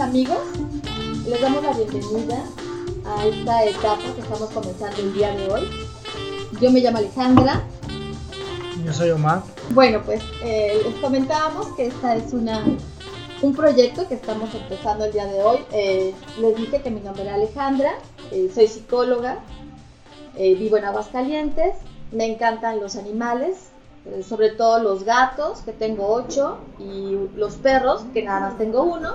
Amigos. Les damos la bienvenida a esta etapa que estamos comenzando el día de hoy. Yo me llamo Alejandra. Yo soy Omar. Bueno, pues eh, les comentábamos que esta es una un proyecto que estamos empezando el día de hoy. Eh, les dije que mi nombre era Alejandra, eh, soy psicóloga, eh, vivo en Aguascalientes, me encantan los animales, sobre todo los gatos, que tengo ocho, y los perros, que nada más tengo uno.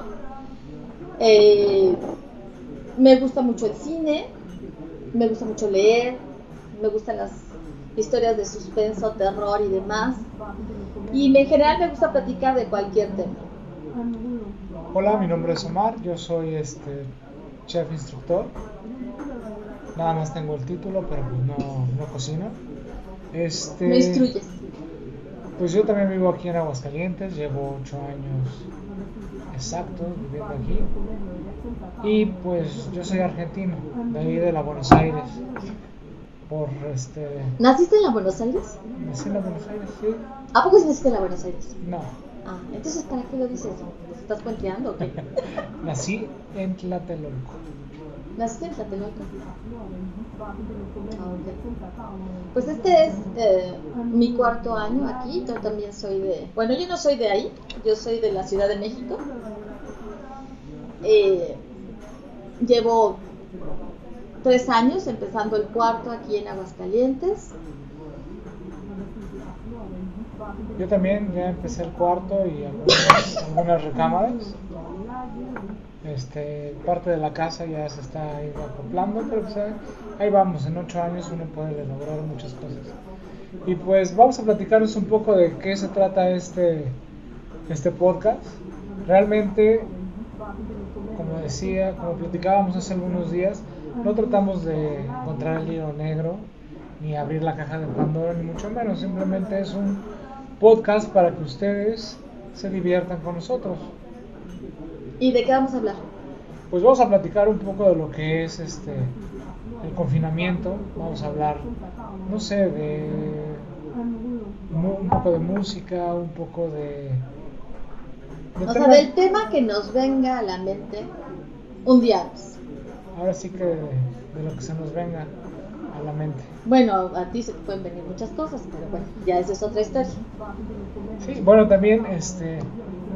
Me gusta mucho el cine, me gusta mucho leer, me gustan las historias de suspenso, terror y demás. Y en general me gusta platicar de cualquier tema. Hola, mi nombre es Omar. Yo soy este chef instructor. Nada más tengo el título, pero pues no, no cocino. Este, Me instruyes. Pues yo también vivo aquí en Aguascalientes. Llevo ocho años exactos viviendo aquí. Y pues yo soy argentino, de ahí de la Buenos Aires. Por este. ¿Naciste en la Buenos Aires? Nací en la Buenos Aires, sí. ¿A poco sí naciste en la Buenos Aires? No. Ah, entonces ¿para qué lo dices? ¿Estás puenteando o qué? Nací en Tlatelolco. ¿Naciste en Tlatelolco? Ah, ok. Pues este es eh, mi cuarto año aquí, yo también soy de... Bueno, yo no soy de ahí, yo soy de la Ciudad de México. Eh, llevo tres años empezando el cuarto aquí en Aguascalientes. Yo también ya empecé el cuarto y algunas, recámaras. Este, parte de la casa ya se está ahí acoplando, pero pues, ahí- ahí vamos, en ocho años uno puede lograr muchas cosas. Y pues vamos a platicarles un poco de qué se trata este, este podcast. Realmente, como decía, como platicábamos hace algunos días, no tratamos de encontrar el hilo negro, ni abrir la caja de Pandora, ni mucho menos. Simplemente es un podcast para que ustedes se diviertan con nosotros. ¿Y de qué vamos a hablar? Pues vamos a platicar un poco de lo que es este el confinamiento. Vamos a hablar, no sé, de un poco de música, un poco de, de O sea, del tema que nos venga a la mente un día antes. Ahora sí que de, de lo que se nos venga a la mente. Bueno, a ti se te pueden venir muchas cosas, pero bueno, ya esa es otra historia. Sí, bueno, también este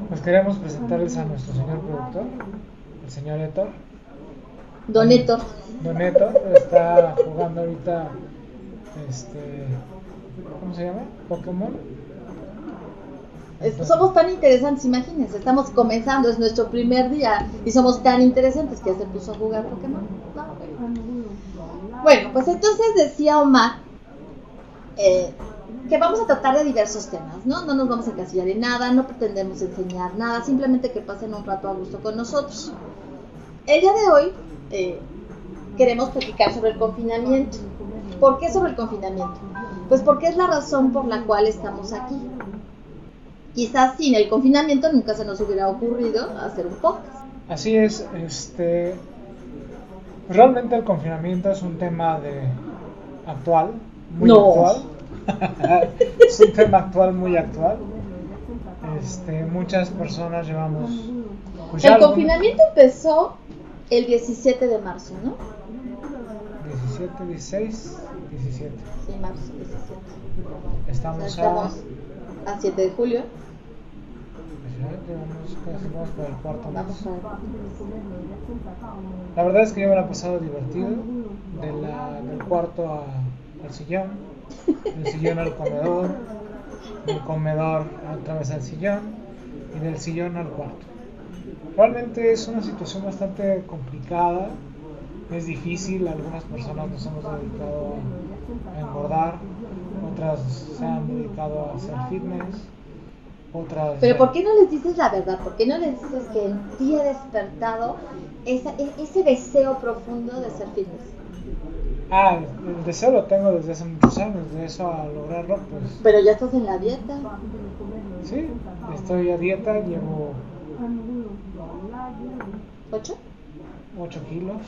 pues queremos presentarles a nuestro señor productor, el señor Héctor. Don Héctor, Don Héctor está jugando ahorita este ¿cómo se llama? Pokémon. Somos tan interesantes, imagínense, estamos comenzando, es nuestro primer día y somos tan interesantes que ya se puso a jugar Pokémon. No, bueno. Bueno, pues entonces decía Omar eh, que vamos a tratar de diversos temas, ¿no? No nos vamos a encasillar en nada, no pretendemos enseñar nada, simplemente que pasen un rato a gusto con nosotros. El día de hoy eh, queremos platicar sobre el confinamiento. ¿Por qué sobre el confinamiento? Pues porque es la razón por la cual estamos aquí. Quizás sin el confinamiento nunca se nos hubiera ocurrido hacer un podcast. Así es, este realmente el confinamiento es un tema de actual, muy No. actual. es un tema actual muy actual. Este, muchas personas llevamos pues, El algunos- confinamiento empezó el 17 de marzo, ¿no? 17, 16, 17. Sí, marzo 17. O sea, Estamos a estamos a 7 de julio. La verdad es que yo me la he pasado divertido, del cuarto al sillón, del sillón al comedor, del comedor otra vez al sillón y del sillón al cuarto. Realmente es una situación bastante complicada, es difícil, algunas personas nos hemos dedicado a engordar, otras se han dedicado a hacer fitness, otras... Pero ¿por qué no les dices la verdad? ¿Por qué no les dices que en ti ha despertado esa- e- ese deseo profundo de ser fitness? Ah, el deseo lo tengo desde hace muchos años, de eso a lograrlo, pues Pero ya estás en la dieta. sí, estoy a dieta, llevo ¿Ocho? 8 kilos,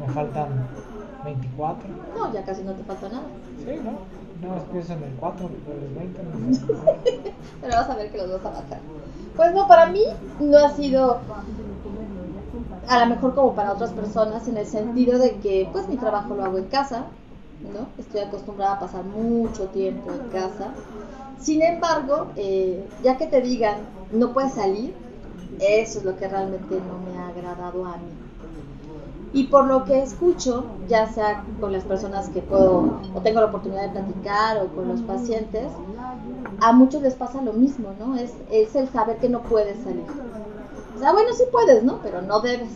me faltan 24, No, ya casi no te falta nada. sí, ¿no? No más en el 4, pero el 20 no. Pero vas a ver que los vas a bajar. Pues no, para mí no ha sido a lo mejor como para otras personas en el sentido de que pues mi trabajo lo hago en casa, ¿no? Estoy acostumbrada a pasar mucho tiempo en casa. Sin embargo, eh, ya que te digan no puedes salir, eso es lo que realmente no me ha agradado a mí. Y por lo que escucho, ya sea con las personas que puedo o tengo la oportunidad de platicar o con los pacientes, a muchos les pasa lo mismo, ¿no? Es, es el saber que no puedes salir. O sea, bueno, sí puedes, ¿no? Pero no debes.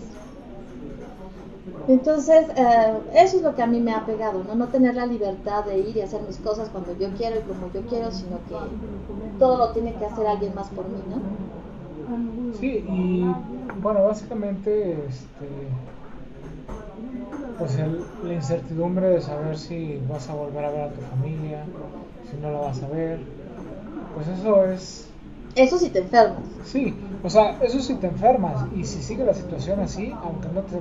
Entonces, eh, eso es lo que a mí me ha pegado, ¿no? No tener la libertad de ir y hacer mis cosas cuando yo quiero y como yo quiero, sino que todo lo tiene que hacer alguien más por mí, ¿no? Sí, y bueno, básicamente, este, pues el- la incertidumbre de saber si vas a volver a ver a tu familia, si no la vas a ver, pues eso es, Eso sí te enfermas. sí, o sea, eso si te enfermas y si sigue la situación así, aunque no te,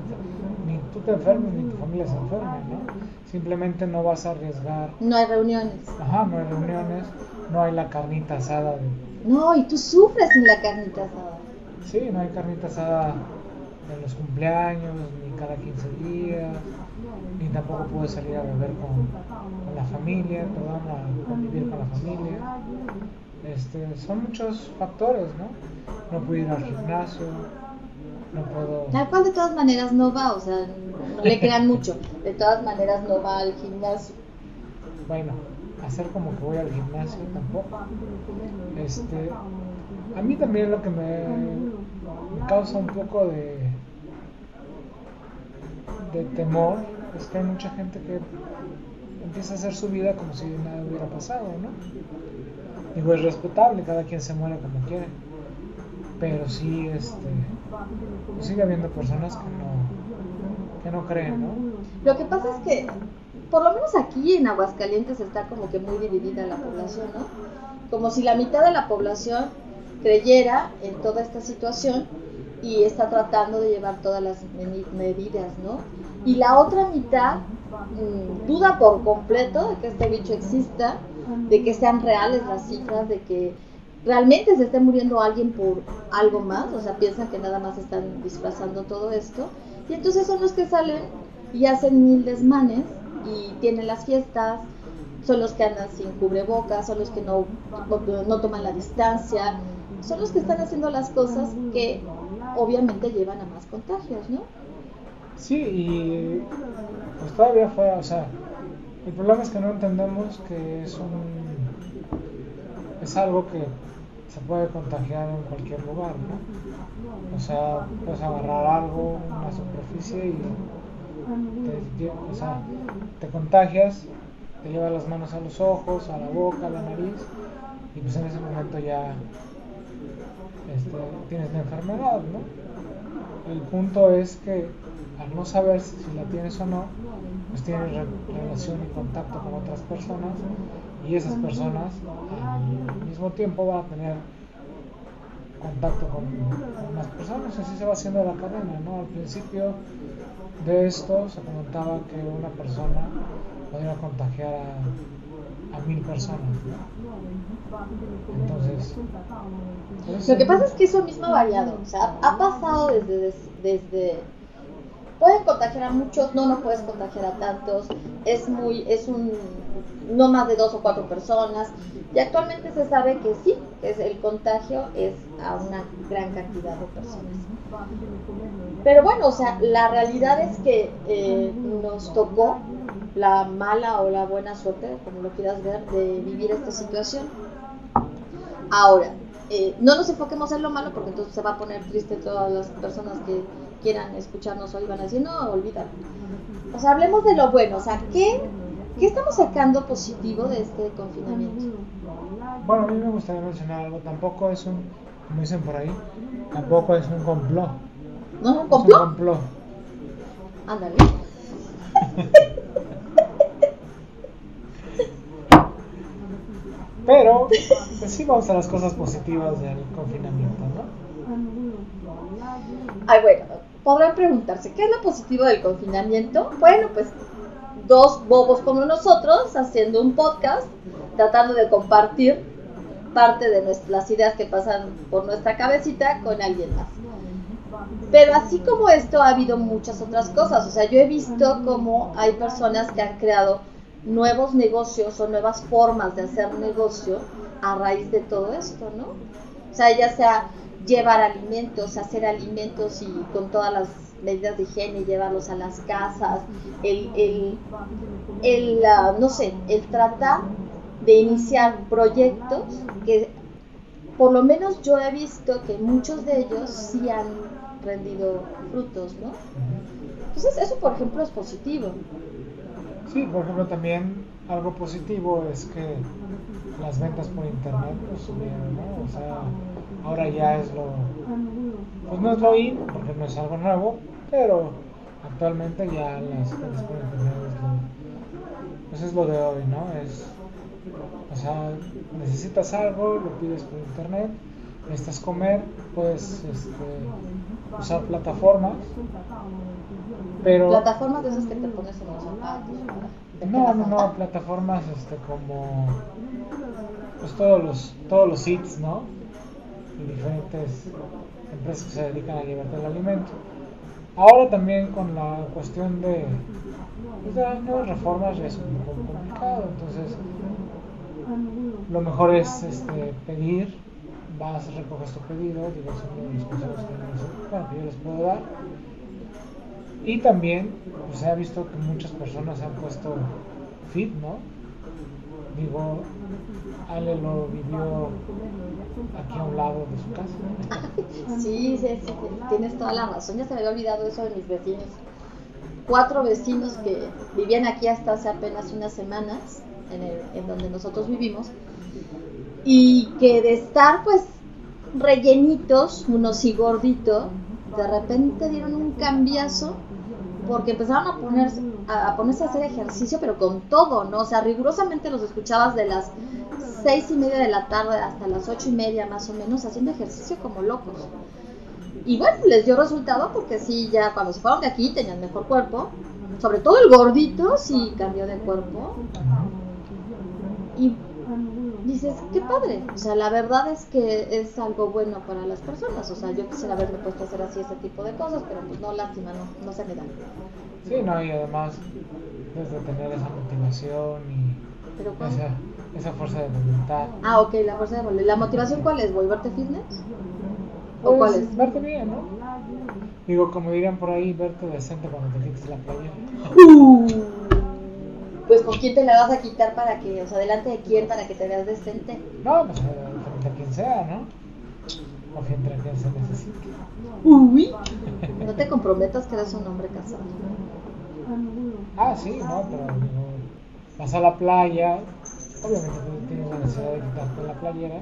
ni tú te enfermes ni tu familia se enferme, ¿no? Simplemente no vas a arriesgar, No hay reuniones. ajá, no hay reuniones, no hay la carnita asada de, No, y tú sufres sin la carnita asada. Sí, no hay carnita asada en los cumpleaños, ni cada 15 días, ni tampoco puedes salir a beber con, con la familia, perdón, a convivir con la familia. Este, son muchos factores, ¿no? No puedo ir al gimnasio, no puedo... Tal cual de todas maneras no va, o sea, no le crean mucho. De todas maneras no va al gimnasio. Bueno, hacer como que voy al gimnasio tampoco. Este, a mí también lo que me, me causa un poco de, de temor es que hay mucha gente que empieza a hacer su vida como si nada hubiera pasado, ¿no? Digo, es respetable, cada quien se muere como quiere, pero sí, este, sigue habiendo personas que no, que no creen, ¿no? Lo que pasa es que, por lo menos aquí en Aguascalientes está como que muy dividida la población, ¿no? Como si la mitad de la población creyera en toda esta situación y está tratando de llevar todas las medidas, ¿no? Y la otra mitad mm, duda por completo de que este bicho exista, de que sean reales las cifras, de que realmente se esté muriendo alguien por algo más, o sea, piensan que nada más están disfrazando todo esto, y entonces son los que salen y hacen mil desmanes y tienen las fiestas, son los que andan sin cubrebocas, son los que no, no toman la distancia, son los que están haciendo las cosas que obviamente llevan a más contagios, ¿no? Sí, y pues todavía fue, o sea, el problema es que no entendemos que es un es algo que se puede contagiar en cualquier lugar, ¿no? O sea, puedes agarrar algo, una superficie y te, o sea, te contagias, te llevas las manos a los ojos, a la boca, a la nariz, y pues en ese momento ya este, tienes la enfermedad, ¿no? El punto es que al no saber si la tienes o no, pues tienes re- relación y contacto con otras personas y esas personas al mismo tiempo van a tener contacto con, con más personas, así se va haciendo la cadena, ¿no? Al principio de esto se comentaba que una persona podía contagiar a, a mil personas, ¿no? Lo que pasa es que eso mismo ha variado, o sea, ha pasado desde, des- desde, pueden contagiar a muchos, no, no puedes contagiar a tantos, es muy, es un, no más de dos o cuatro personas, y actualmente se sabe que sí, es el contagio es a una gran cantidad de personas. Pero bueno, o sea, la realidad es que eh, nos tocó la mala o la buena suerte, como lo quieras ver, de vivir esta situación. Ahora, eh, no nos enfoquemos en lo malo porque entonces se va a poner triste todas las personas que quieran escucharnos hoy van a decir, no, olvídalo. O sea, hablemos de lo bueno, o sea, ¿qué, qué estamos sacando positivo de este confinamiento? Bueno, a mí me gustaría mencionar algo, tampoco es un, como dicen por ahí, tampoco es un complot. ¿No es un Es un complot? complot. Ándale. Pero, pues sí vamos a las cosas positivas del confinamiento, ¿no? Ay, bueno, podrán preguntarse, ¿qué es lo positivo del confinamiento? Bueno, pues dos bobos como nosotros haciendo un podcast, tratando de compartir parte de nuestras, las ideas que pasan por nuestra cabecita con alguien más. Pero así como esto ha habido muchas otras cosas, o sea, yo he visto cómo hay personas que han creado nuevos negocios o nuevas formas de hacer negocio a raíz de todo esto, ¿no? O sea, ya sea llevar alimentos, hacer alimentos y con todas las medidas de higiene, llevarlos a las casas, el, el, el no sé, el tratar de iniciar proyectos que por lo menos yo he visto que muchos de ellos sí han rendido frutos, ¿no? Entonces eso, por ejemplo, es positivo. Sí, por ejemplo, también algo positivo es que las ventas por internet pues, subieron, ¿no? O sea, ahora ya es lo. Pues no es lo in, porque no es algo nuevo, pero actualmente ya las ventas por internet es lo. Pues es lo de hoy, ¿no? Es. O sea, necesitas algo, lo pides por internet, necesitas comer, puedes este, usar plataformas pero plataformas de esas que te pones en los zapatos no no no plataformas este como pues todos los todos los hits no y diferentes empresas que se dedican a llevarte el alimento. Ahora también con la cuestión de pues, de las nuevas reformas es un poco complicado entonces lo mejor es este, pedir vas, recoges tu pedido, digo, son los consejos que, bueno, que yo les puedo dar y también pues, ha visto que muchas personas han puesto fit, ¿no? Digo, Ale lo vivió aquí a un lado de su casa. Sí, sí, sí, tienes toda la razón. Ya se me había olvidado eso de mis vecinos. Cuatro vecinos que vivían aquí hasta hace apenas unas semanas, en, el, en donde nosotros vivimos, y que de estar pues rellenitos, unos y gordito, de repente dieron un cambiazo porque empezaron a ponerse, a ponerse a hacer ejercicio, pero con todo, ¿no? O sea, rigurosamente los escuchabas de las seis y media de la tarde hasta las ocho y media más o menos haciendo ejercicio como locos. Y bueno, les dio resultado porque sí, ya cuando se fueron de aquí tenían mejor cuerpo, sobre todo el gordito sí cambió de cuerpo. Y dices, qué padre. O sea, la verdad es que es algo bueno para las personas. O sea, yo quisiera haberme puesto a hacer así ese tipo de cosas, pero pues no, lástima, no, no se me da. Sí, no, y además, desde tener esa motivación y esa, esa, fuerza de voluntad. Ah, ok, la fuerza de voluntad. ¿La motivación cuál es? ¿Volverte fitness? ¿O pues, cuál es? Verte bien, ¿no? Digo, como dirían por ahí, verte decente cuando te quites la playera. Uh pues con quién te la vas a quitar para que, o sea, delante de quién para que te veas decente. No, pues frente a quien sea, ¿no? O frente a quien se necesite. Uy, no te comprometas que eres un hombre casado. Ah, sí, no, pero vas a la playa, obviamente tienes la necesidad de quitarte la playera,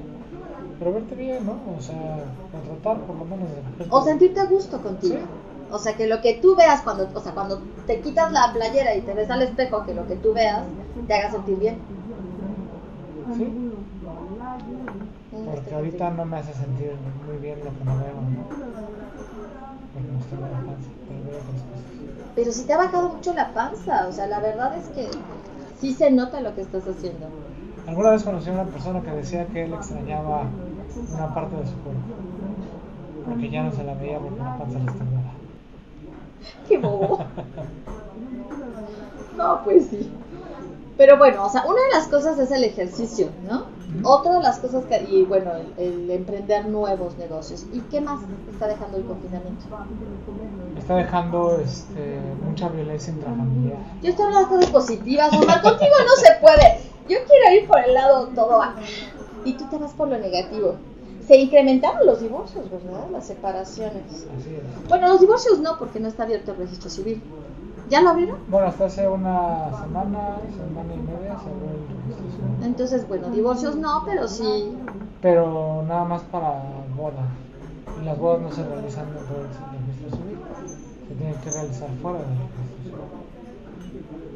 pero verte bien, ¿no? O sea, tratar por lo menos de... O sentirte a gusto contigo. O sea, que lo que tú veas cuando, o sea, cuando te quitas la playera y te ves al espejo, que lo que tú veas te haga sentir bien. Sí. Porque ahorita no me hace sentir muy bien lo que no veo, ¿no? Porque no estoy la panza, pero veo otras cosas. Pero si te ha bajado mucho la panza, o sea, la verdad es que sí se nota lo que estás haciendo. Alguna vez conocí a una persona que decía que él extrañaba una parte de su cuerpo, porque ya no se la veía porque la panza le estaba Qué bobo. No, pues sí. Pero bueno, o sea, una de las cosas es el ejercicio, ¿no? Otra de las cosas que, y bueno, el, emprender nuevos negocios. ¿Y qué más está dejando el confinamiento? Está dejando este, mucha violencia intrafamiliar. Yo estoy hablando de cosas positivas, Omar, contigo no se puede. Yo quiero ir por el lado todo acá. Y tú te vas por lo negativo se incrementaron los divorcios, ¿verdad? Las separaciones. Bueno, los divorcios no, porque no está abierto el registro civil. ¿Ya lo abrieron? Bueno, hasta hace una semana, semana y media se abrió el registro civil. Entonces, bueno, divorcios no, pero sí. Pero nada más para bodas. Y las bodas no se realizan dentro del registro civil. Se tienen que realizar fuera del registro civil.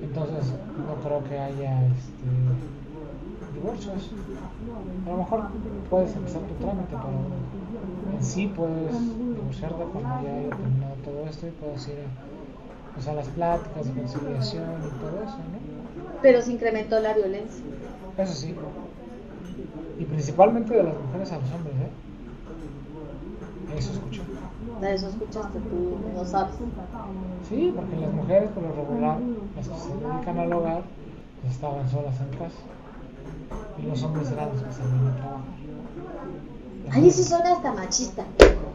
Entonces no creo que haya este, A lo mejor puedes empezar tu trámite, pero en sí puedes divorciarte cuando ya haya terminado todo esto y puedes ir a, pues, a las pláticas de conciliación y todo eso, ¿no? Pero se incrementó la violencia. Eso sí. Y principalmente de las mujeres a los hombres, ¿eh? Eso escucho. De eso escuchaste, tú no sabes. Sí, porque las mujeres por lo regular, las que se dedican al hogar, pues estaban solas en casa. Y los hombres eran los que salían a trabajar. Ay, eso suena hasta machista.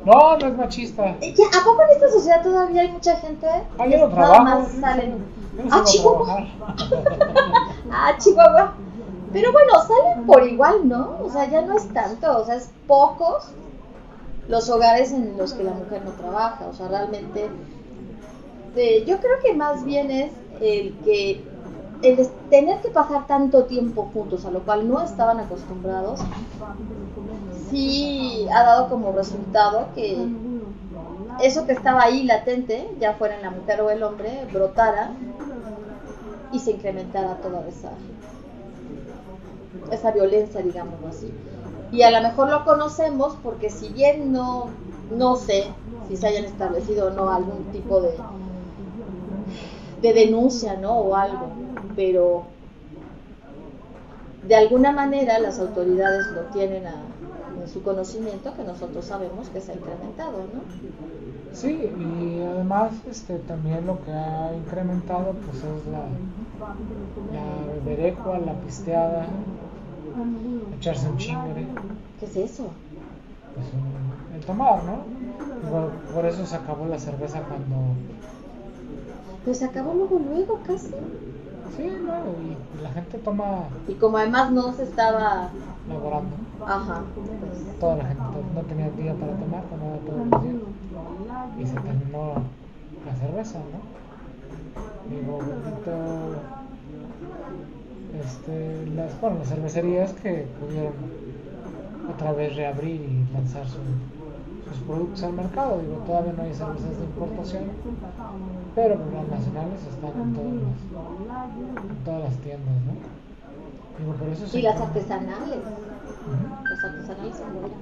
No, no es machista. Eh. ¿A poco en esta sociedad todavía hay mucha gente Ah, yo no nada trabajo. más yo no salen? no Ah, Chihuahua. Ah, Chihuahua. Pero bueno, salen por igual, ¿no? O sea, ya no es tanto, o sea, es pocos los hogares en los que la mujer no trabaja. O sea, realmente, eh, yo creo que más bien es el que el tener que pasar tanto tiempo juntos, a lo cual no estaban acostumbrados, sí ha dado como resultado que eso que estaba ahí latente, ya fuera en la mujer o el hombre, brotara y se incrementara toda esa, esa violencia, digámoslo así. Y a lo mejor lo conocemos porque si bien no, no sé si se hayan establecido o no algún tipo de, de denuncia, ¿no? O algo, pero de alguna manera las autoridades lo tienen a- en su conocimiento que nosotros sabemos que se ha incrementado, ¿no? Sí, y además este, también lo que ha incrementado pues es la, la beberecua, la pisteada, echarse un chingre, ¿Qué es eso? pues el tomar, ¿no? Por, por eso se acabó la cerveza cuando... Pues se acabó luego, luego casi. Sí, ¿no? Y, la gente toma Y como además no se estaba, laborando. ajá, pues, Toda la gente no tenía día para tomar, tomaba todos los días. Y se terminó la cerveza, ¿no? Digo, bendito. Este, las, bueno, las cervecerías que pudieron otra vez reabrir y lanzar su- sus productos al mercado. Digo, todavía no hay cervezas de importación, pero pues las nacionales están en todas las, en todas las tiendas, ¿no? Digo, por eso y las artesanales, Ujú. las artesanales son buenas.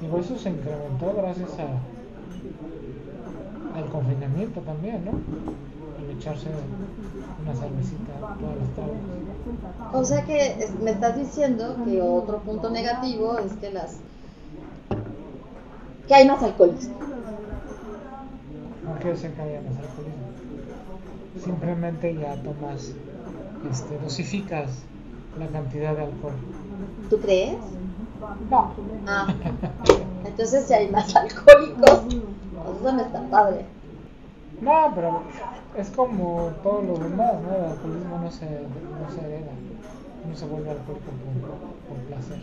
Digo, eso se incrementó gracias a, al confinamiento también, ¿no? El echarse una cervecita todas las tardes. O sea que me estás diciendo que otro punto negativo es que las que hay más alcoholismo. No quiere decir que haya más alcoholismo. Simplemente ya tomas, este, dosificas la cantidad de alcohol. ¿Tú crees? No. Ah, entonces si hay más alcohólicos, pues eso no está padre. No, pero es como todo lo demás, ¿no? El alcoholismo no se, no se hereda. No se vuelve alcohólico por, por placer.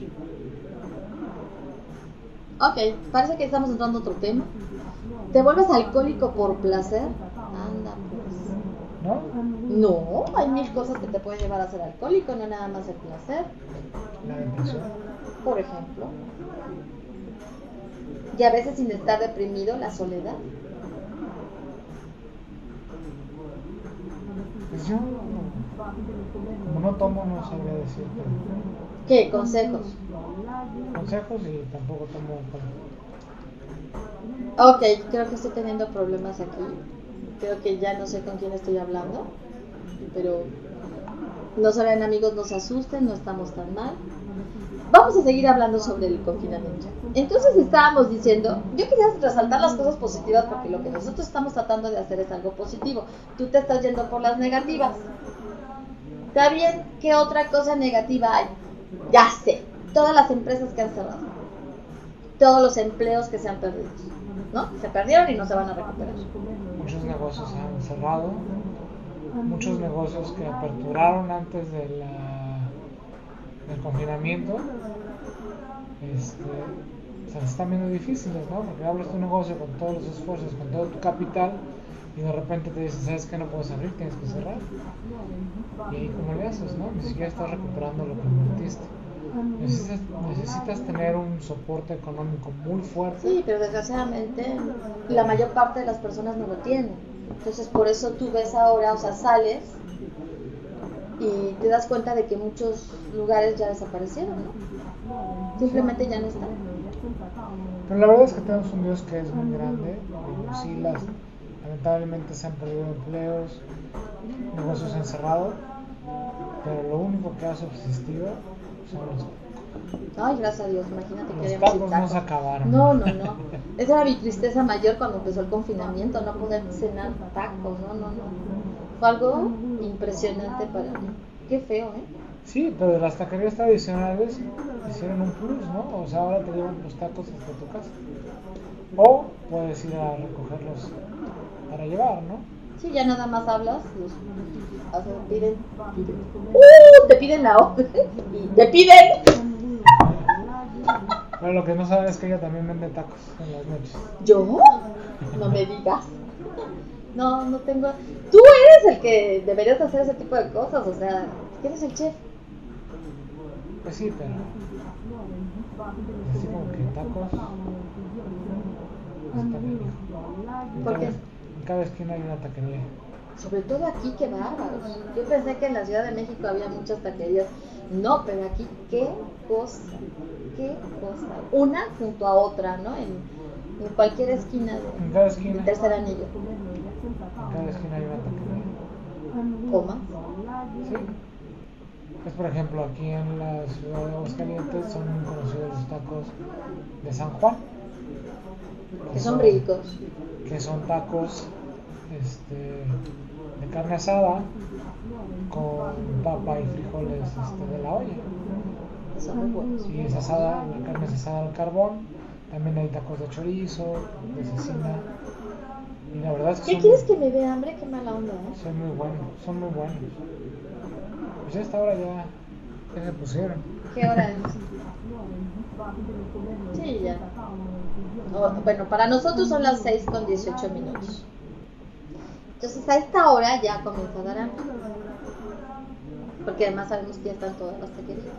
Ok, parece que estamos entrando a otro tema. ¿Te vuelves alcohólico por placer? Anda, pues. ¿No? No, hay mil cosas que te pueden llevar a ser alcohólico, no nada más el placer, La depresión. por ejemplo. Y a veces sin estar deprimido, la soledad. Pues yo, como no tomo, no sabría decirte ¿Qué? Consejos. Consejos y tampoco tomo. Ok, creo que estoy teniendo problemas aquí. Creo que ya no sé con quién estoy hablando. Pero no saben amigos, no se asusten, no estamos tan mal. Vamos a seguir hablando sobre el confinamiento. Entonces estábamos diciendo, yo quería resaltar las cosas positivas porque lo que nosotros estamos tratando de hacer es algo positivo. Tú te estás yendo por las negativas. Está bien, ¿qué otra cosa negativa hay? Ya sé, todas las empresas que han cerrado, todos los empleos que se han perdido, ¿no? Se perdieron y no se van a recuperar. Muchos negocios se han cerrado, muchos negocios que aperturaron antes del confinamiento, este, se les están viendo difíciles, ¿no? Porque abres tu negocio con todos los esfuerzos, con todo tu capital, y de repente te dicen, ¿sabes que No puedes abrir, tienes que cerrar. Y ahí, ¿cómo le haces, no? Ni siquiera estás recuperando lo que invertiste. Necesitas, necesitas tener un soporte económico muy fuerte. Sí, pero desgraciadamente la mayor parte de las personas no lo tienen. Entonces por eso tú ves ahora, o sea, sales y te das cuenta de que muchos lugares ya desaparecieron, ¿no? Simplemente ya no están. Pero la verdad es que tenemos un Dios que es muy grande, y sí las, lamentablemente se han perdido empleos, negocios encerrados, pero lo único que ha subsistido Ay, gracias a Dios, imagínate que Los tacos no se acabaron. No, no, no. Esa era mi tristeza mayor cuando empezó el confinamiento, no poder cenar tacos, no, no, no. Fue algo impresionante para mí. Qué feo, ¿eh? Sí, pero de las taquerías tradicionales hicieron un plus, ¿no? O sea, ahora te llevan los tacos hasta tu casa. O puedes ir a recogerlos para llevar, ¿no? Sí, ya nada más hablas, los, o sea, piden, piden. ¡Uh! Te piden la orden y te piden. Pero lo que no saben es que ella también vende tacos en las noches. ¿Yo? No me digas. No, no tengo. Tú eres el que deberías hacer ese tipo de cosas, o sea, ¿quién es el chef? Pues sí, pero. Así como que tacos. ¿Por qué? En cada esquina hay una taquería. Sobre todo aquí, qué bárbaros. Yo pensé que en la Ciudad de México había muchas taquerías. No, pero aquí, qué cosa. Qué cosa. Una junto a otra, ¿no? En, en cualquier esquina En de, cada de esquina. tercer anillo. En cada esquina hay una taquería. Coma. Sí. Pues por ejemplo, aquí en la ciudad de Aguascalientes son muy conocidos los tacos de San Juan. Que son ricos. Que son tacos este, de carne asada con papa y frijoles este, de la olla. Son muy buenos. Y es asada, la carne es asada al carbón. También hay tacos de chorizo, de cecina. Y la verdad es que ¿Qué quieres que me dé hambre? Qué mala onda, ¿eh? son muy buenos, son muy buenos. Pues ya hasta ahora ya, ya se pusieron. ¿Qué hora es? Sí, ya. Bueno, para nosotros son las 6 con 18 minutos. Entonces a esta hora ya comienza a dar hambre. Porque además sabemos que ya están todas las taquerías.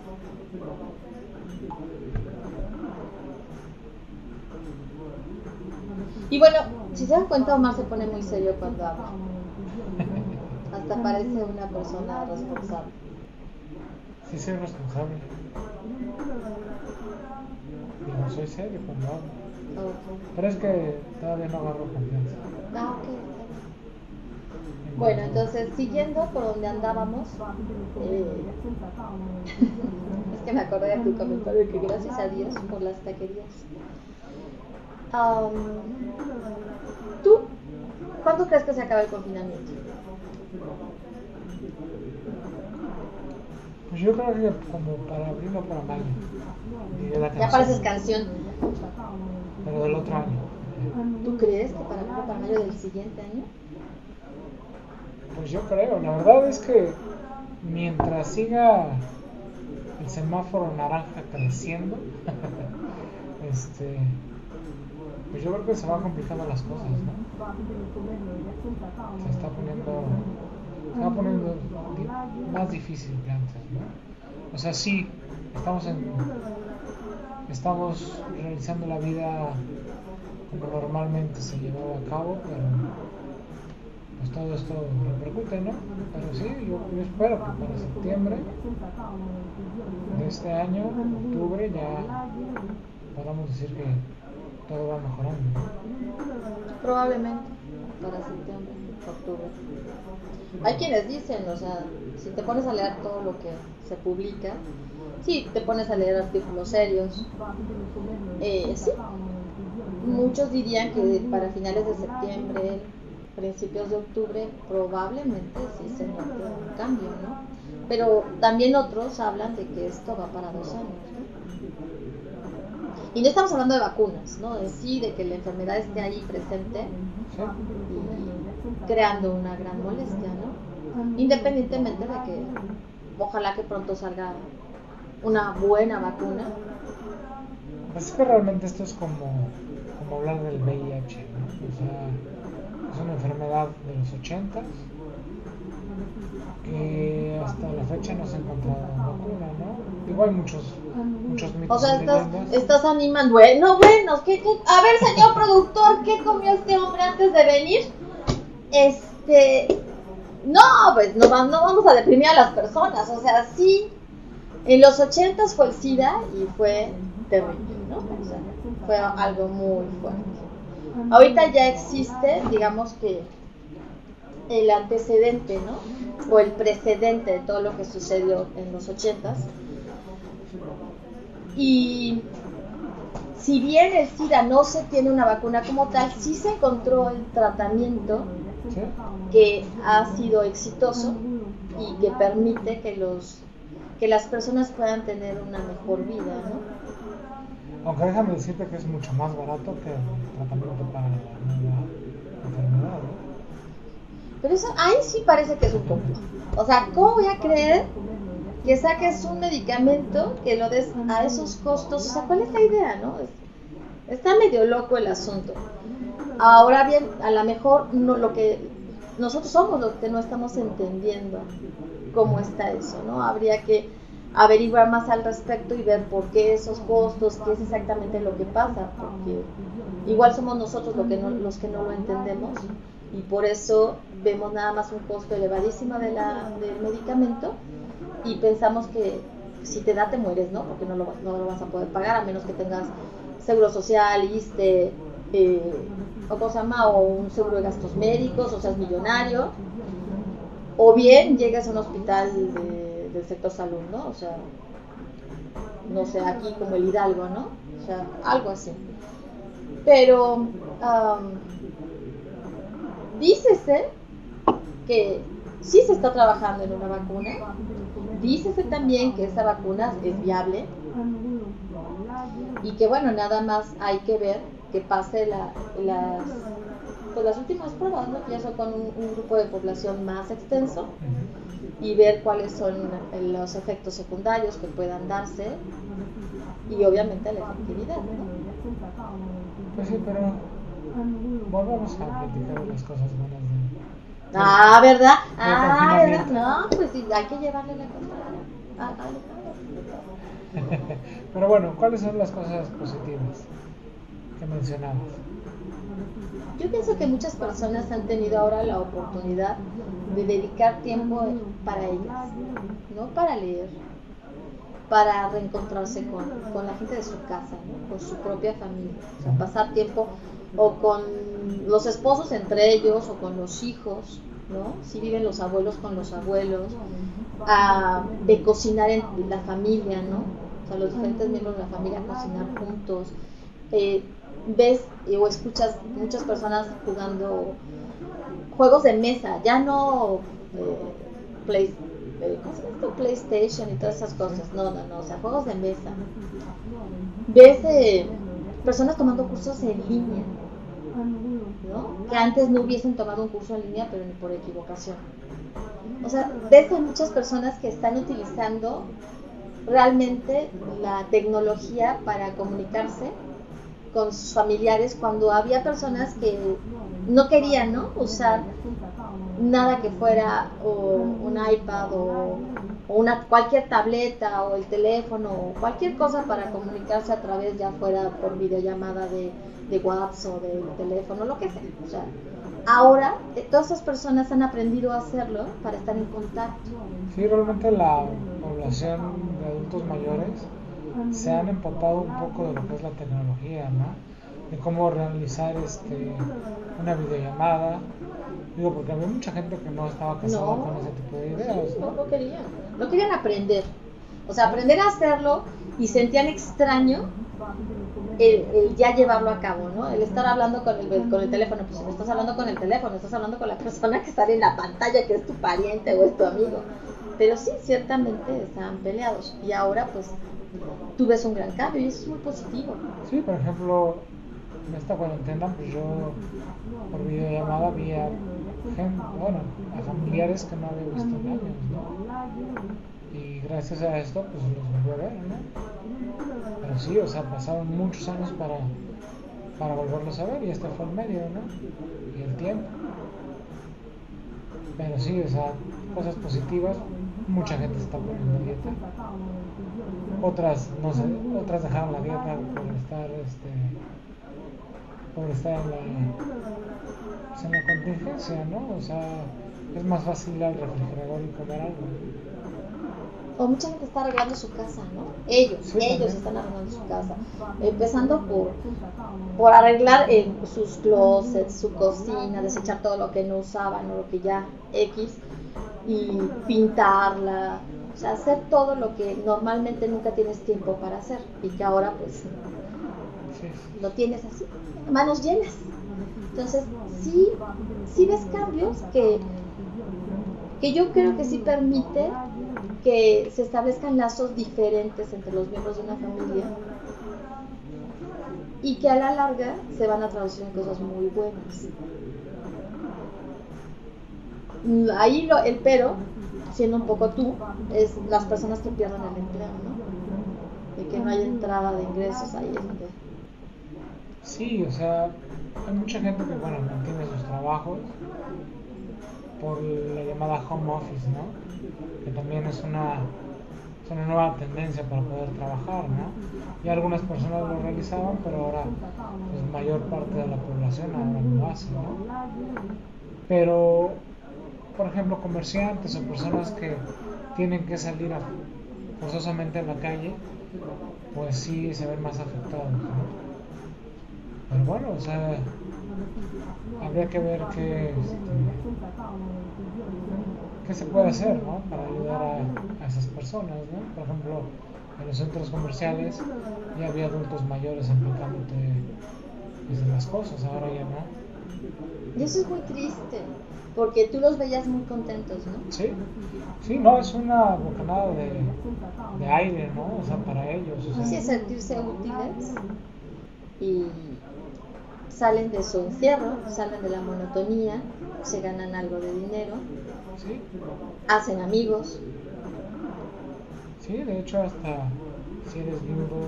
Y bueno, si se dan cuenta, Omar se pone muy serio cuando habla. Hasta parece una persona responsable. Sí, soy responsable. No soy serio cuando hablo. Ok. Pero es que todavía no agarro confianza. Ah, ok, está bien. Bueno, entonces siguiendo por donde andábamos, eh, es que me acordé de tu comentario que gracias a Dios por las taquerías. ¿Tú cuándo crees que se acabe el confinamiento? Pues yo creo que como para abril o para mayo. la Ya canción. pareces canción. Pero del otro año. ¿Tú crees que para abril o para mayo del siguiente año? Pues yo creo, la verdad es que mientras siga el semáforo naranja creciendo, este, pues yo creo que se van complicando las cosas, ¿no? Se está poniendo, se va poniendo más difícil que antes, ¿no? O sea, sí, estamos en, estamos realizando la vida como normalmente se llevaba a cabo, pero pues todo esto repercute, ¿no? Pero sí, yo, yo espero que para septiembre de este año, octubre, ya podamos decir que todo va mejorando. Probablemente para septiembre, octubre. Hay quienes dicen, o sea, si te pones a leer todo lo que se publica, sí, te pones a leer artículos serios, eh, sí, muchos dirían que para finales de septiembre, principios de octubre, probablemente sí se note un cambio, ¿no? Pero también otros hablan de que esto va para dos años. Y no estamos hablando de vacunas, ¿no? Sí, de que la enfermedad esté ahí presente creando una gran molestia, ¿no? Independientemente de que ojalá que pronto salga una buena vacuna. Pues es que realmente esto es como, como hablar del VIH, ¿no? O sea, es una enfermedad de los 80 que hasta la fecha no se ha encontrado vacuna, ¿no? Hay muchos, muchos mitos O sea, estás, estás animando. Bueno, bueno, ¿qué, qué? a ver, señor productor, ¿qué comió este hombre antes de venir? Este, no, pues no, no vamos a deprimir a las personas, o sea, sí, en los ochentas fue el SIDA y fue terrible, ¿no? O sea, fue algo muy fuerte. Ahorita ya existe, digamos que el antecedente, ¿no? O el precedente de todo lo que sucedió en los ochentas. Y si bien el SIDA no se tiene una vacuna como tal, sí se encontró el tratamiento ¿Sí? que ha sido exitoso y que permite que los que las personas puedan tener una mejor vida, ¿no? Aunque déjame decirte que es mucho más barato que el tratamiento para la enfermedad. ¿no? Pero eso ahí sí parece que es un complot. O sea, ¿cómo voy a creer que saques un medicamento que lo des a esos costos? O sea, ¿cuál es la idea, no? Es- está medio loco el asunto. Ahora bien, a lo mejor no, lo que nosotros somos los que no estamos entendiendo cómo está eso, ¿no? Habría que averiguar más al respecto y ver por qué esos costos, qué es exactamente lo que pasa, porque igual somos nosotros lo que no- los que no lo entendemos y por eso vemos nada más un costo elevadísimo de la, del medicamento y pensamos que si te da te mueres, ¿no? Porque no lo, no lo vas a poder pagar a menos que tengas seguro social, ISSSTE, eh, o cosa llama, o un seguro de gastos médicos, o seas millonario, o bien llegas a un hospital de- del sector salud, ¿no? O sea, no sé, aquí como el Hidalgo, ¿no? O sea, algo así. Pero, dícese que sí se está trabajando en una vacuna, dícese también que esa vacuna es viable y que bueno, nada más hay que ver que pase la- las, pues, las últimas pruebas, ¿no? Ya son con un, un grupo de población más extenso y ver cuáles son los efectos secundarios que puedan darse y obviamente la efectividad, ¿no? Pues sí, pero volvamos a platicar las cosas buenas de... Ah, ¿verdad? Ah, ¿verdad? No, pues sí, hay que llevarle la cosa a- a Alejandro. Pero bueno, ¿cuáles son las cosas positivas que mencionabas? Yo pienso que muchas personas han tenido ahora la oportunidad de dedicar tiempo para ellas, ¿no? Para leer, para reencontrarse con, la gente de su casa, con su propia familia, o sea, pasar tiempo o con los esposos entre ellos o con los hijos, ¿no? Si viven los abuelos con los abuelos, a- de cocinar en la familia, ¿no? O sea, los diferentes miembros de la familia cocinar juntos. Eh, ves o escuchas muchas personas jugando juegos de mesa, ya no eh, play- eh. PlayStation y todas esas cosas, no, no, no, o sea, juegos de mesa. Ves eh, personas tomando cursos en línea, ¿no? Que antes no hubiesen tomado un curso en línea, pero ni por equivocación. O sea, ves a muchas personas que están utilizando realmente la tecnología para comunicarse con sus familiares cuando había personas que no querían ¿no? usar nada que fuera o un iPad o, una cualquier tableta o el teléfono o cualquier cosa para comunicarse a través ya fuera por videollamada de, de WhatsApp o del teléfono, lo que sea. O sea, ahora eh, todas esas personas han aprendido a hacerlo para estar en contacto. Sí, realmente la población de adultos mayores se han empapado un poco de lo que es la tecnología, ¿no? De cómo realizar este, una videollamada. Digo, porque había mucha gente que no estaba casada No. con ese tipo de ideas, no, ¿no? no querían. No querían aprender. O sea, aprender a hacerlo y sentían extraño el, el ya llevarlo a cabo, ¿no? El estar hablando con el, con el teléfono. Pues si no estás hablando con el teléfono, estás hablando con la persona que sale en la pantalla, que es tu pariente o es tu amigo. Pero sí, ciertamente estaban peleados. Y ahora, pues, tú ves un gran cambio y eso es muy positivo. Sí, por ejemplo, en esta cuarentena, pues yo por videollamada vi a gente, bueno, a familiares que no había visto en años, ¿no? Y gracias a esto, pues los volví a ver, ¿no? Pero sí, o sea, pasaron muchos años para, para volverlos a ver y este fue el medio, ¿no? Y el tiempo. Pero sí, o sea, cosas positivas, mucha gente está poniendo dieta. Otras, no sé, otras dejaron la dieta por estar, este, por estar en la, pues, en la contingencia, ¿no? O sea, es más fácil ir al refrigerador y comer algo. O mucha gente está arreglando su casa, ¿no? Ellos, Sí, ellos están arreglando su casa. Empezando por, por arreglar eh, sus closets, su cocina, desechar todo lo que no usaban o lo que ya X, y pintarla. O sea, hacer todo lo que normalmente nunca tienes tiempo para hacer y que ahora pues lo tienes así, manos llenas. Entonces, sí, sí ves cambios que, que yo creo que sí permite que se establezcan lazos diferentes entre los miembros de una familia y que a la larga se van a traducir en cosas muy buenas. Ahí lo, el pero, siendo un poco tú, es las personas que pierden el empleo, ¿no? De que no hay entrada de ingresos ahí es donde Sí, o sea, hay mucha gente que, bueno, mantiene sus trabajos por la llamada home office, ¿no? Que también es una, es una nueva tendencia para poder trabajar, ¿no? Y algunas personas lo realizaban, pero ahora, pues, mayor parte de la población ahora lo hace, ¿no? Pero, por ejemplo, comerciantes o personas que tienen que salir forzosamente a la calle, pues sí se ven más afectados. Pero bueno, o sea, habría que ver qué, qué se puede hacer, ¿no? Para ayudar a, a esas personas, ¿no? Por ejemplo, en los centros comerciales ya había adultos mayores aplicándote pues, en las cosas, ahora ya no. Y eso es muy triste, porque tú los veías muy contentos, ¿no? Sí, sí, no, es una bocanada de, de aire, ¿no? O sea, para ellos. O sea, sentirse útiles y salen de su encierro, salen de la monotonía, se ganan algo de dinero, sí, hacen amigos, sí, de hecho hasta si eres viudo,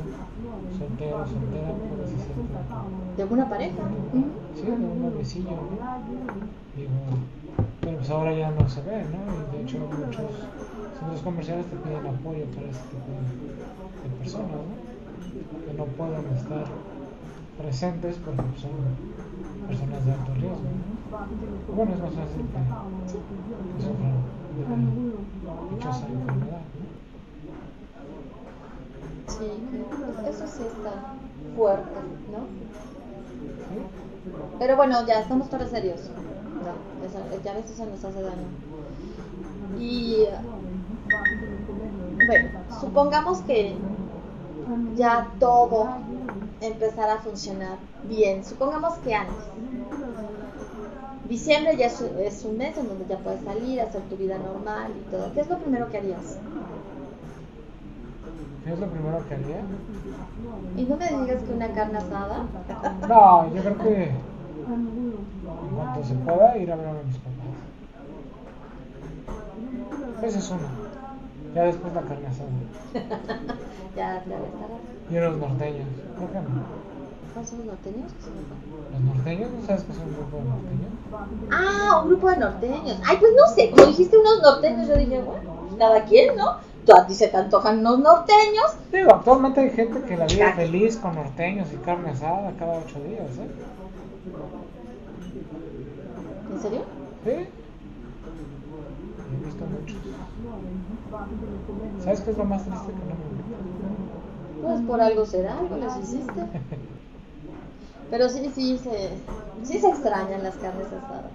soltero, soltera, puedes hacerte de alguna pareja. Sí, de un noviecillo, ¿no? Digo, pero pues ahora ya no se ve, ¿no? Y de hecho muchos centros comerciales te piden apoyo para este tipo de, de personas, ¿no? Que no pueden estar presentes porque son personas de alto riesgo, ¿no? Bueno, es más fácil que, sufran de la dichosa enfermedad, ¿no? Sí, eso sí está fuerte, ¿no? ¿Sí? Pero bueno, ya estamos todos serios. Eso- ya a veces eso nos hace daño. Y bueno, supongamos que ya todo empezara a funcionar bien. Supongamos que antes. Diciembre ya es, es un mes en donde ya puedes salir, hacer tu vida normal y todo. ¿Qué es lo primero que harías? ¿Qué es lo primero que haría? Y no me digas que una carne asada. No, yo creo que en cuanto se pueda ir a ver a mis papás. Esa es una. Ya después la carne asada. ya te estarás. Y unos norteños. ¿Por qué no? ¿Cuáles son los norteños? Que. ¿Los norteños? ¿No sabes qué es un grupo de norteños? Ah, un grupo de norteños. Ay, pues no sé, como dijiste unos norteños, yo dije, bueno, pues cada quien, ¿no? Tú a ti se te antojan unos norteños. Digo, actualmente hay gente que la vive feliz con norteños y carne asada cada ocho días, ¿eh? ¿En serio? Sí. He visto muchos. ¿Sabes qué es lo más triste que no? Pues por algo será, algo les hiciste. Pero sí, sí se, sí se extrañan las carnes asadas.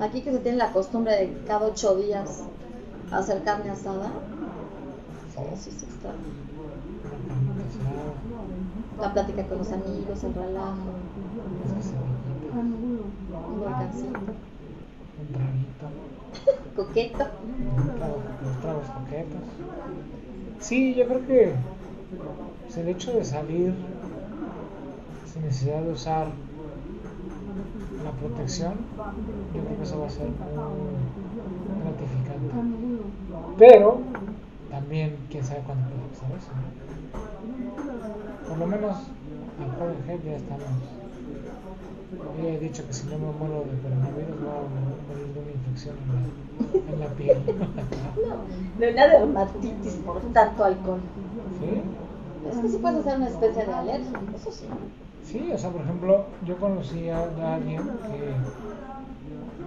Aquí que se tiene la costumbre de cada ocho días hacer carne asada, sí, sí se extraña. La plática con los amigos, el relajo, un volcancito, un traguito. coqueto. Los tragos, los tragos coquetos. Sí, yo creo que pues, el hecho de salir sin necesidad de usar la protección, yo creo que eso va a ser muy gratificante. Pero también, quién sabe cuándo puede pasar eso. Por lo menos en gel ya estamos. He dicho que si no me muero de coronavirus, voy a morir de una infección en la, en la piel. De una dermatitis por tanto alcohol. ¿Sí? Es que sí puedes hacer una especie de alergia, eso sí. Sí, o sea, por ejemplo, yo conocí a, a alguien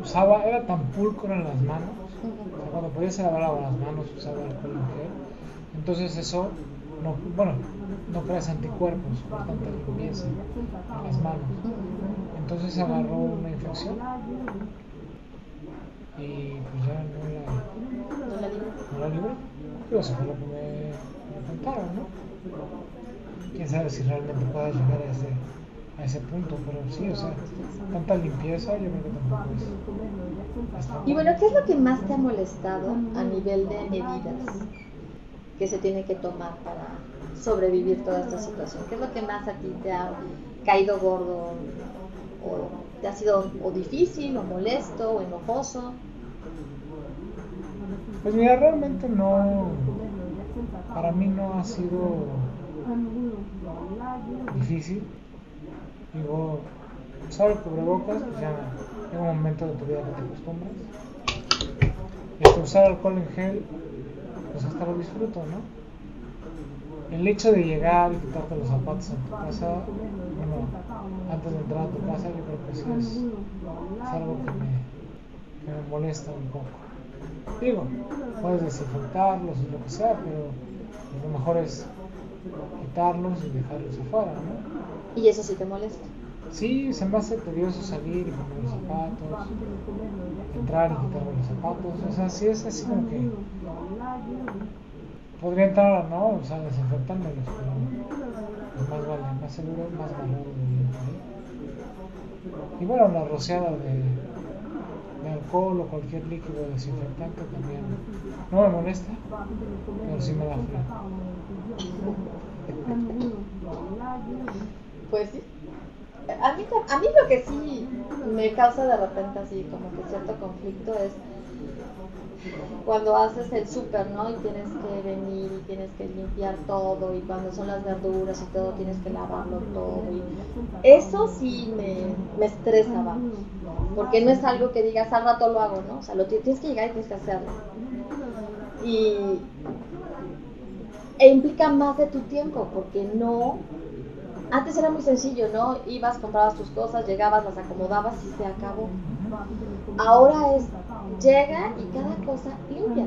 usaba, era tan pulcro en las manos, o sea, cuando podía se lavaba las manos usaba alcohol en gel, entonces eso, no, bueno, no creas anticuerpos por tanta limpieza en las manos, entonces agarró una infección y pues ya no la, ¿No la libró? no la libró, pero eso fue lo que me, me contaron, ¿no? Quién sabe si realmente pueda llegar a ese, a ese punto, pero sí, o sea, tanta limpieza yo creo que tampoco es. Y bueno, ¿qué es lo que más te ha molestado a nivel de medidas que se tiene que tomar para sobrevivir toda esta situación? ¿Qué es lo que más a ti te ha caído gordo o te ha sido o difícil o molesto o enojoso? Pues mira, realmente no, para mí no ha sido difícil. Digo, usar el cubrebocas, pues ya llega un momento de tu vida que te acostumbras. Y hasta usar alcohol en gel, pues hasta lo disfruto, ¿no? El hecho de llegar y quitarte los zapatos en tu casa, bueno, antes de entrar a tu casa, yo creo que sí es, es algo que me, que me molesta un poco. Digo, puedes desinfectarlos y lo que sea, pero lo mejor es quitarlos y dejarlos afuera, ¿no? Y eso sí te molesta. Sí, se me hace tedioso salir y poner los zapatos, entrar y quitarme los zapatos, o sea, sí es así como que podría entrar, ¿no? O sea, desinfectándolos, pero más vale, más seguro, más valor ahí. Y bueno, la rociada de, alcohol o cualquier líquido desinfectante también no me molesta, pero sí me da frío. Pues sí. A mí, a mí lo que sí me causa de repente así como que cierto conflicto es cuando haces el súper, ¿no? Y tienes que venir y tienes que limpiar todo y cuando son las verduras y todo tienes que lavarlo todo. Y eso sí me, me estresa, vamos. Porque no es algo que digas al rato lo hago, ¿no? O sea, lo ti- tienes que llegar y tienes que hacerlo. Y e implica más de tu tiempo porque no antes era muy sencillo, ¿no? Ibas, comprabas tus cosas, llegabas, las acomodabas y se acabó. Ahora es, llega y cada cosa limpia.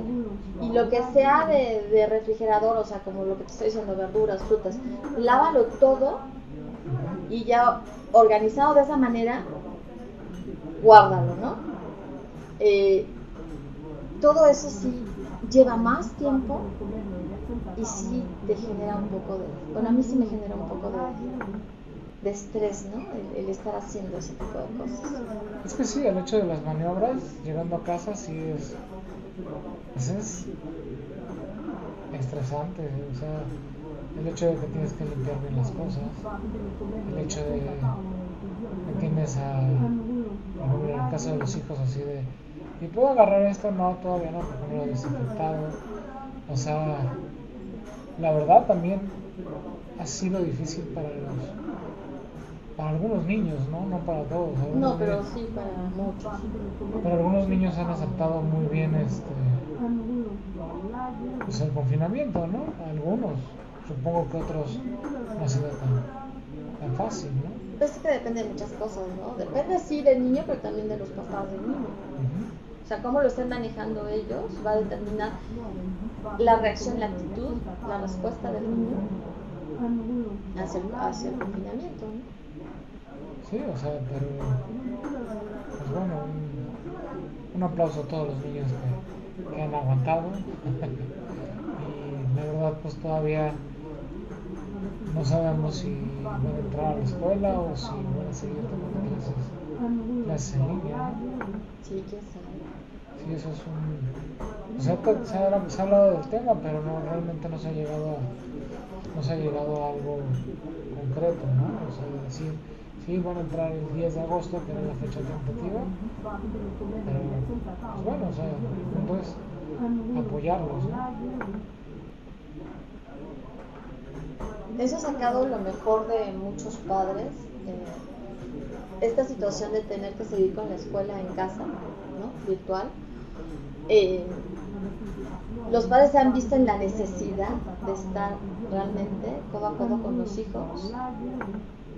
Y lo que sea de, refrigerador, o sea, como lo que te estoy diciendo, verduras, frutas, lávalo todo y ya organizado de esa manera, guárdalo, ¿no? Eh, todo eso sí lleva más tiempo y sí te genera un poco de, bueno, a mí sí me genera un poco de, de estrés, ¿no? El, estar haciendo ese tipo de cosas. Es que sí, el hecho de las maniobras, llegando a casa, sí es. pues es estresante. O sea, el hecho de que tienes que limpiar bien las cosas, el hecho de que tienes a. En el caso de los hijos, así de. ¿Y puedo agarrar esto? No, todavía no, porque no lo he desinfectado. O sea, la verdad también ha sido difícil para los. Para algunos niños, ¿no? No para todos. No, algunos pero niños- sí para muchos. pero algunos niños han aceptado muy bien este pues el confinamiento, ¿no? Algunos. Supongo que otros no ha sido tan, tan fácil, ¿no? Pues es que depende de muchas cosas, ¿no? Depende sí del niño, pero también de los papás del niño. Ujú. O sea, cómo lo estén manejando ellos va a determinar la reacción, la actitud, la respuesta del niño hacia el, hacia el confinamiento, ¿no? Sí, o sea, pero. Pues bueno, un, un aplauso a todos los niños que, que han aguantado. y la verdad, pues todavía no sabemos si van a entrar a la escuela o si van a seguir tomando clases, clases en línea. Sí, sabe. Sí, eso es un... o sea, se, ha, hablado del tema, pero no realmente no se ha llegado a, no se ha llegado a algo concreto, ¿no? O sea, de decir, sí, van a entrar el 10 de agosto, que era la fecha tentativa, pero, pues bueno, o sea, el punto es apoyarlos, ¿no? Eso ha sacado lo mejor de muchos padres. eh, esta situación de tener que seguir con la escuela en casa, ¿no? Virtual. Eh, los padres se han visto en la necesidad de estar realmente codo a codo con los hijos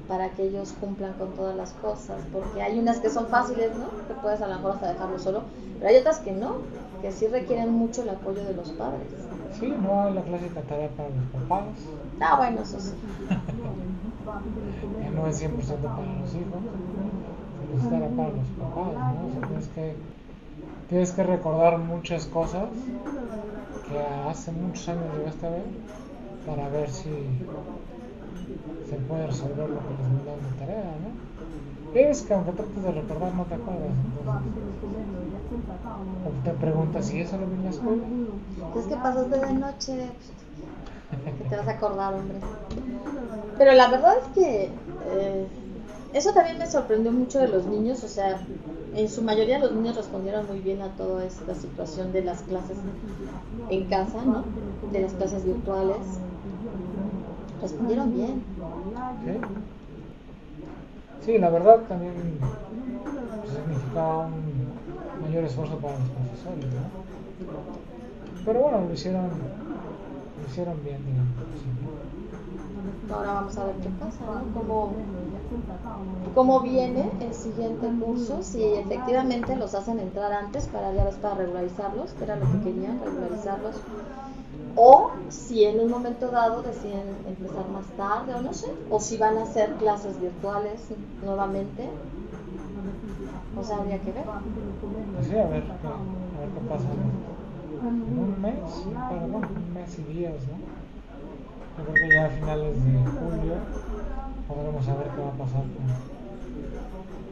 para que ellos cumplan con todas las cosas, porque hay unas que son fáciles, ¿no? Que puedes a lo mejor hasta dejarlo solo, pero hay otras que no, que sí requieren mucho el apoyo de los padres. Sí, no hay la clásica tarea para los papás. Ah, bueno, eso sí. no es 100% para los hijos, es tarea para los papás, ¿no? O sea, tienes que, tienes que recordar muchas cosas que hace muchos años llegaste a ver para ver si se puede resolver lo que les mandaron de tarea, ¿no? Es que aunque trates de recordar no te acuerdas, entonces. O te preguntas si eso lo vi en la escuela. Es que pasaste de noche. Que te vas a acordar, hombre. Pero la verdad es que eh, eso también me sorprendió mucho de los niños, o sea, en su mayoría los niños respondieron muy bien a toda esta situación de las clases en casa, ¿no? De las clases virtuales. Respondieron bien. Sí, la verdad también significaba un mayor esfuerzo para los profesores, ¿no? Pero bueno, lo hicieron, lo hicieron bien, digamos. Ahora vamos a ver qué pasa, ¿no? Cómo, cómo viene el siguiente curso, si efectivamente los hacen entrar antes para ya para regularizarlos, que era lo que querían, regularizarlos o si en un momento dado deciden empezar más tarde o no sé, o si van a hacer clases virtuales nuevamente. O sea, habría que ver. Pues sí, a ver, a ver qué pasa un mes, bueno, un mes y días, ¿no? Yo creo que ya a finales de julio podremos saber qué va a pasar con,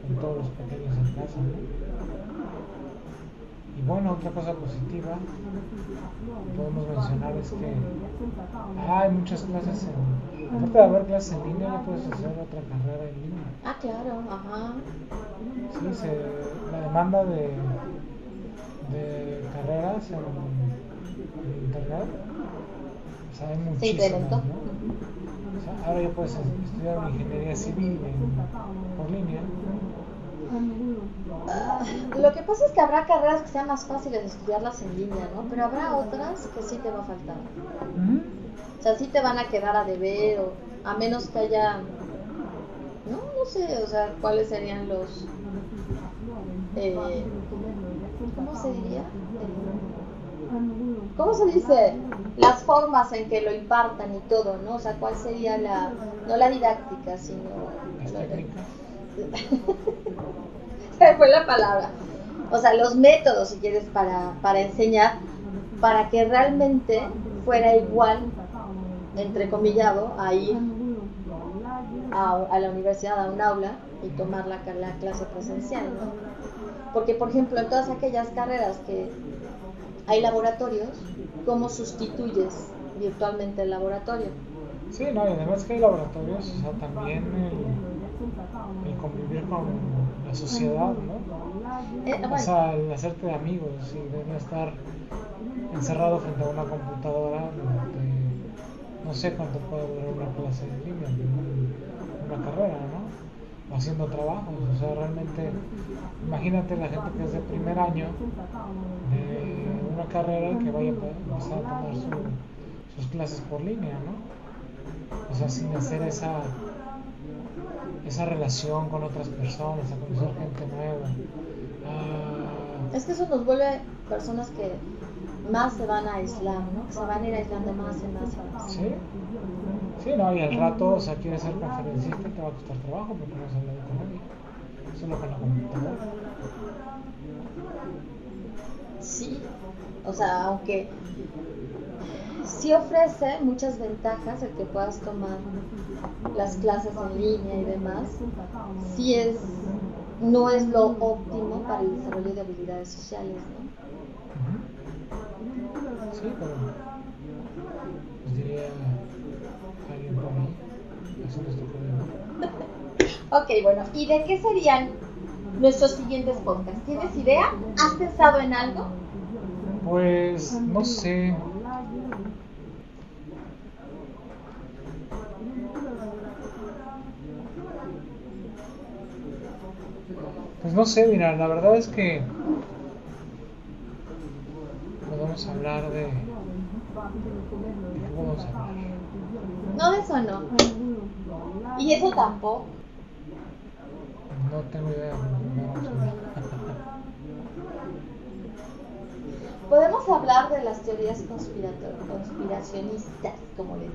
con todos los pequeños en casa, ¿no? Y bueno, otra cosa positiva podemos mencionar es que hay muchas clases en. Aparte de haber clases en línea, ya puedes hacer otra carrera en línea. Ah, claro, ajá. Sí, se, la demanda de, de carreras en, internet, o sea, hay muchísimas, ¿no? Ahora ya puedes estudiar ingeniería civil en, por línea lo que pasa es que habrá carreras que sean más fáciles de estudiarlas en línea, ¿no? Pero habrá otras que sí te va a faltar. O sea, sí te van a quedar a deber, o a menos que haya. No, no sé, o sea, cuáles serían los. Eh, ¿Cómo se diría? ¿Cómo se dice? Las formas en que lo impartan y todo, ¿no? O sea, cuál sería la. No la didáctica, sino. fue la palabra. O sea, los métodos, si quieres, para, para enseñar, para que realmente fuera igual, entrecomillado, a ir a, a, la universidad, a un aula y tomar la, la clase presencial, ¿no? Porque, por ejemplo, en todas aquellas carreras que hay laboratorios, ¿cómo sustituyes virtualmente el laboratorio? Sí, no, y además que hay laboratorios, o sea, también el, el convivir con la sociedad, ¿no? Eh, o sea, el hacerte amigos y de no estar encerrado frente a una computadora no sé cuánto puede durar una clase en línea, una carrera, ¿no? O haciendo trabajos, o sea, realmente, imagínate la gente que es de primer año de una carrera que vaya a empezar a tomar sus clases por línea, ¿no? O sea, sin hacer esa esa relación con otras personas, a conocer gente nueva. Ah. Es que eso nos vuelve personas que más se van a aislar, ¿no? Se van a ir aislando más y más y más. Sí, sí, no, y al rato, o sea, quieres ser conferencista, te va a costar trabajo porque no hablado con nadie, solo con la computadora. Sí, o sea, aunque sí ofrece muchas ventajas el que puedas tomar las clases en línea y demás. Sí es, no es lo óptimo para el desarrollo de habilidades sociales, ¿no? Sí, pero pues diría alguien por mí, eso no es tu problema. ok, bueno, ¿y de qué serían nuestros siguientes podcasts? ¿Tienes idea? ¿Has pensado en algo? Pues no sé, Pues no sé, mira, la verdad es que podemos hablar de... ¿De qué podemos hablar? No, de eso no. Y eso tampoco. No tengo idea. Podemos hablar de las teorías conspiracionistas, como les digo.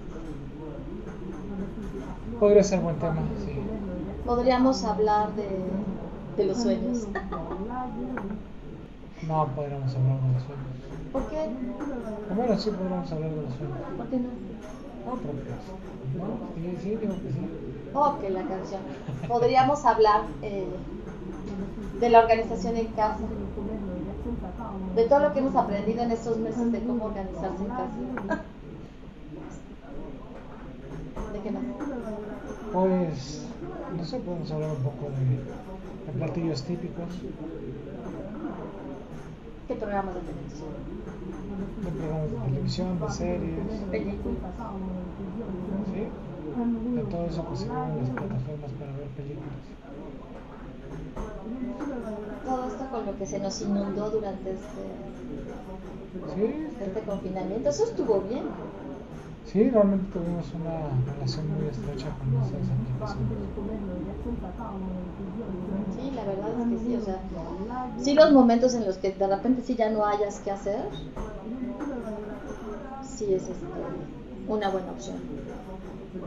Podría ser buen tema, sí. Podríamos hablar de, de los sueños. No podríamos hablar de los sueños. ¿Por qué? Bueno, sí podríamos hablar de los sueños. ¿Por qué no? No, pero pues, no, sí, sí, digo que sí. Oh, que la canción. Podríamos hablar eh, de la organización en casa. De todo lo que hemos aprendido en estos meses de cómo organizarse en casa. ¿De qué más? Pues, no sé, podemos hablar un poco de, de platillos típicos, ¿Qué programas de televisión? de programas de televisión, de series, Películas. ¿sí? De todo eso que se en las plataformas para ver películas. Todo esto con lo que se nos inundó durante este, Sí, este confinamiento. Eso estuvo bien. sí, realmente tuvimos una relación muy estrecha con esas aplicaciones. Sí, la verdad es que sí. O sea, sí los momentos en los que de repente sí ya no hayas que hacer, sí es este, una buena opción.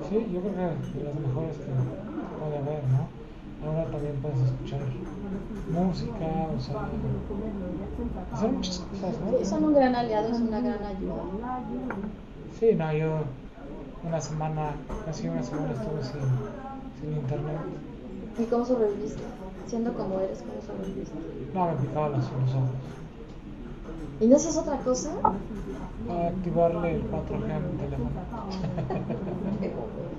Sí, yo creo que de las mejores que puede haber, ¿no? Ahora también puedes escuchar música, o sea, hacer muchas cosas, Sí, ¿no? son un gran aliado, es una gran ayuda. Sí, no, yo una semana, casi una semana estuve sin, sin internet. ¿Y cómo sobreviviste? Siendo como eres, ¿cómo sobreviviste? No, me picaba los, los ojos. ¿Y no haces otra cosa? A activarle el 4G a mi teléfono.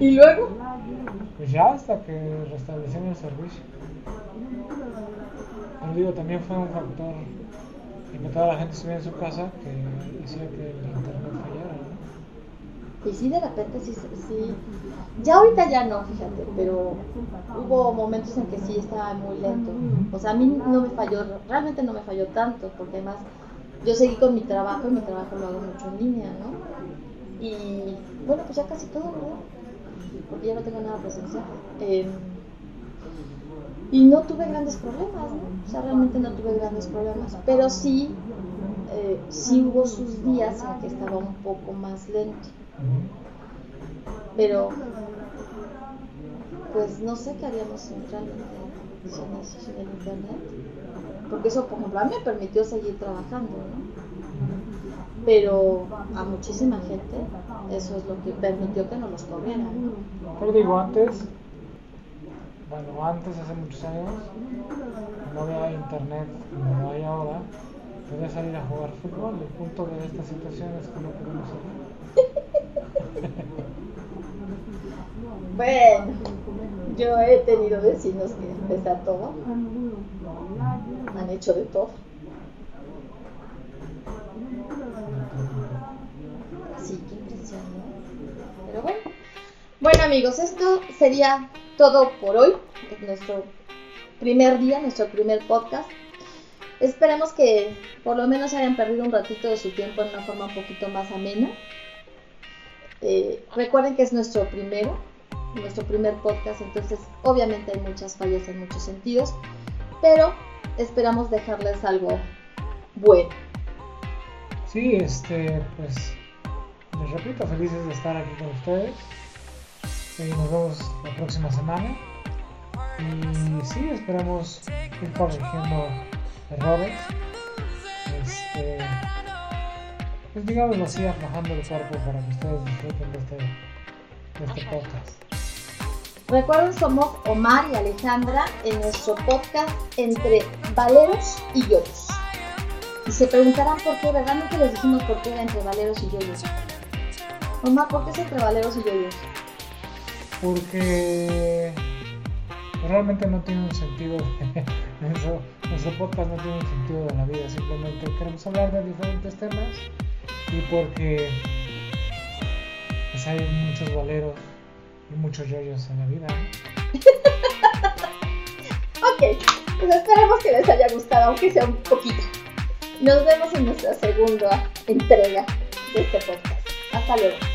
¿Y luego? Pues ya hasta que restablecieron el servicio. Pero digo, también fue un factor de que toda la gente estuviera en su casa que hacía que el internet fallara, ¿no? Y sí, de repente sí, sí. Ya ahorita ya no, fíjate, pero hubo momentos en que sí estaba muy lento. O sea, a mí no me falló, realmente no me falló tanto, porque además yo seguí con mi trabajo y mi trabajo lo hago mucho en línea, ¿no? Y bueno, pues ya casi todo, ¿verdad? Porque ya no tengo nada presencial. Eh, y no tuve grandes problemas, ¿no? O sea, realmente no tuve grandes problemas, pero sí, eh, sí hubo sus días en que estaba un poco más lento. Pero, pues no sé qué haríamos realmente sin eso, sin el internet. Porque eso, por ejemplo, a mí me permitió seguir trabajando, ¿no? Pero a muchísima gente eso es lo que permitió que no los corrieran. Pero digo, antes, bueno, antes, hace muchos años, no había internet como hay ahora, podías salir a jugar fútbol. El punto de esta situación es que no podemos hacer. Bueno, yo he tenido vecinos que les da todo, han hecho de todo. Sí, qué impresión, ¿no? Pero bueno. Bueno amigos, esto sería todo por hoy. Es nuestro primer día, nuestro primer podcast. Esperemos que por lo menos hayan perdido un ratito de su tiempo en una forma un poquito más amena. Eh, recuerden que es nuestro primero, nuestro primer podcast, entonces obviamente hay muchas fallas en muchos sentidos, pero esperamos dejarles algo bueno. Sí, este, pues, les repito, felices de estar aquí con ustedes. Eh, nos vemos la próxima semana. Y sí, esperamos ir corrigiendo errores. Este, pues digámoslo así, aflojando el cuerpo para que ustedes disfruten de este, de este podcast. Recuerden, somos Omar y Alejandra en nuestro podcast entre Valeros y Yoyos. Y se preguntarán por qué, ¿verdad? Nunca les dijimos por qué era entre Valeros y Yoyos. Omar, ¿por qué es entre Valeros y Yoyos? Porque realmente no tiene un sentido, nuestro, podcast no tiene un sentido de la vida, simplemente queremos hablar de diferentes temas y porque pues hay muchos valeros y muchos yoyos en la vida. Ok, pues esperemos que les haya gustado, aunque sea un poquito. Nos vemos en nuestra segunda entrega de este podcast. Hasta luego.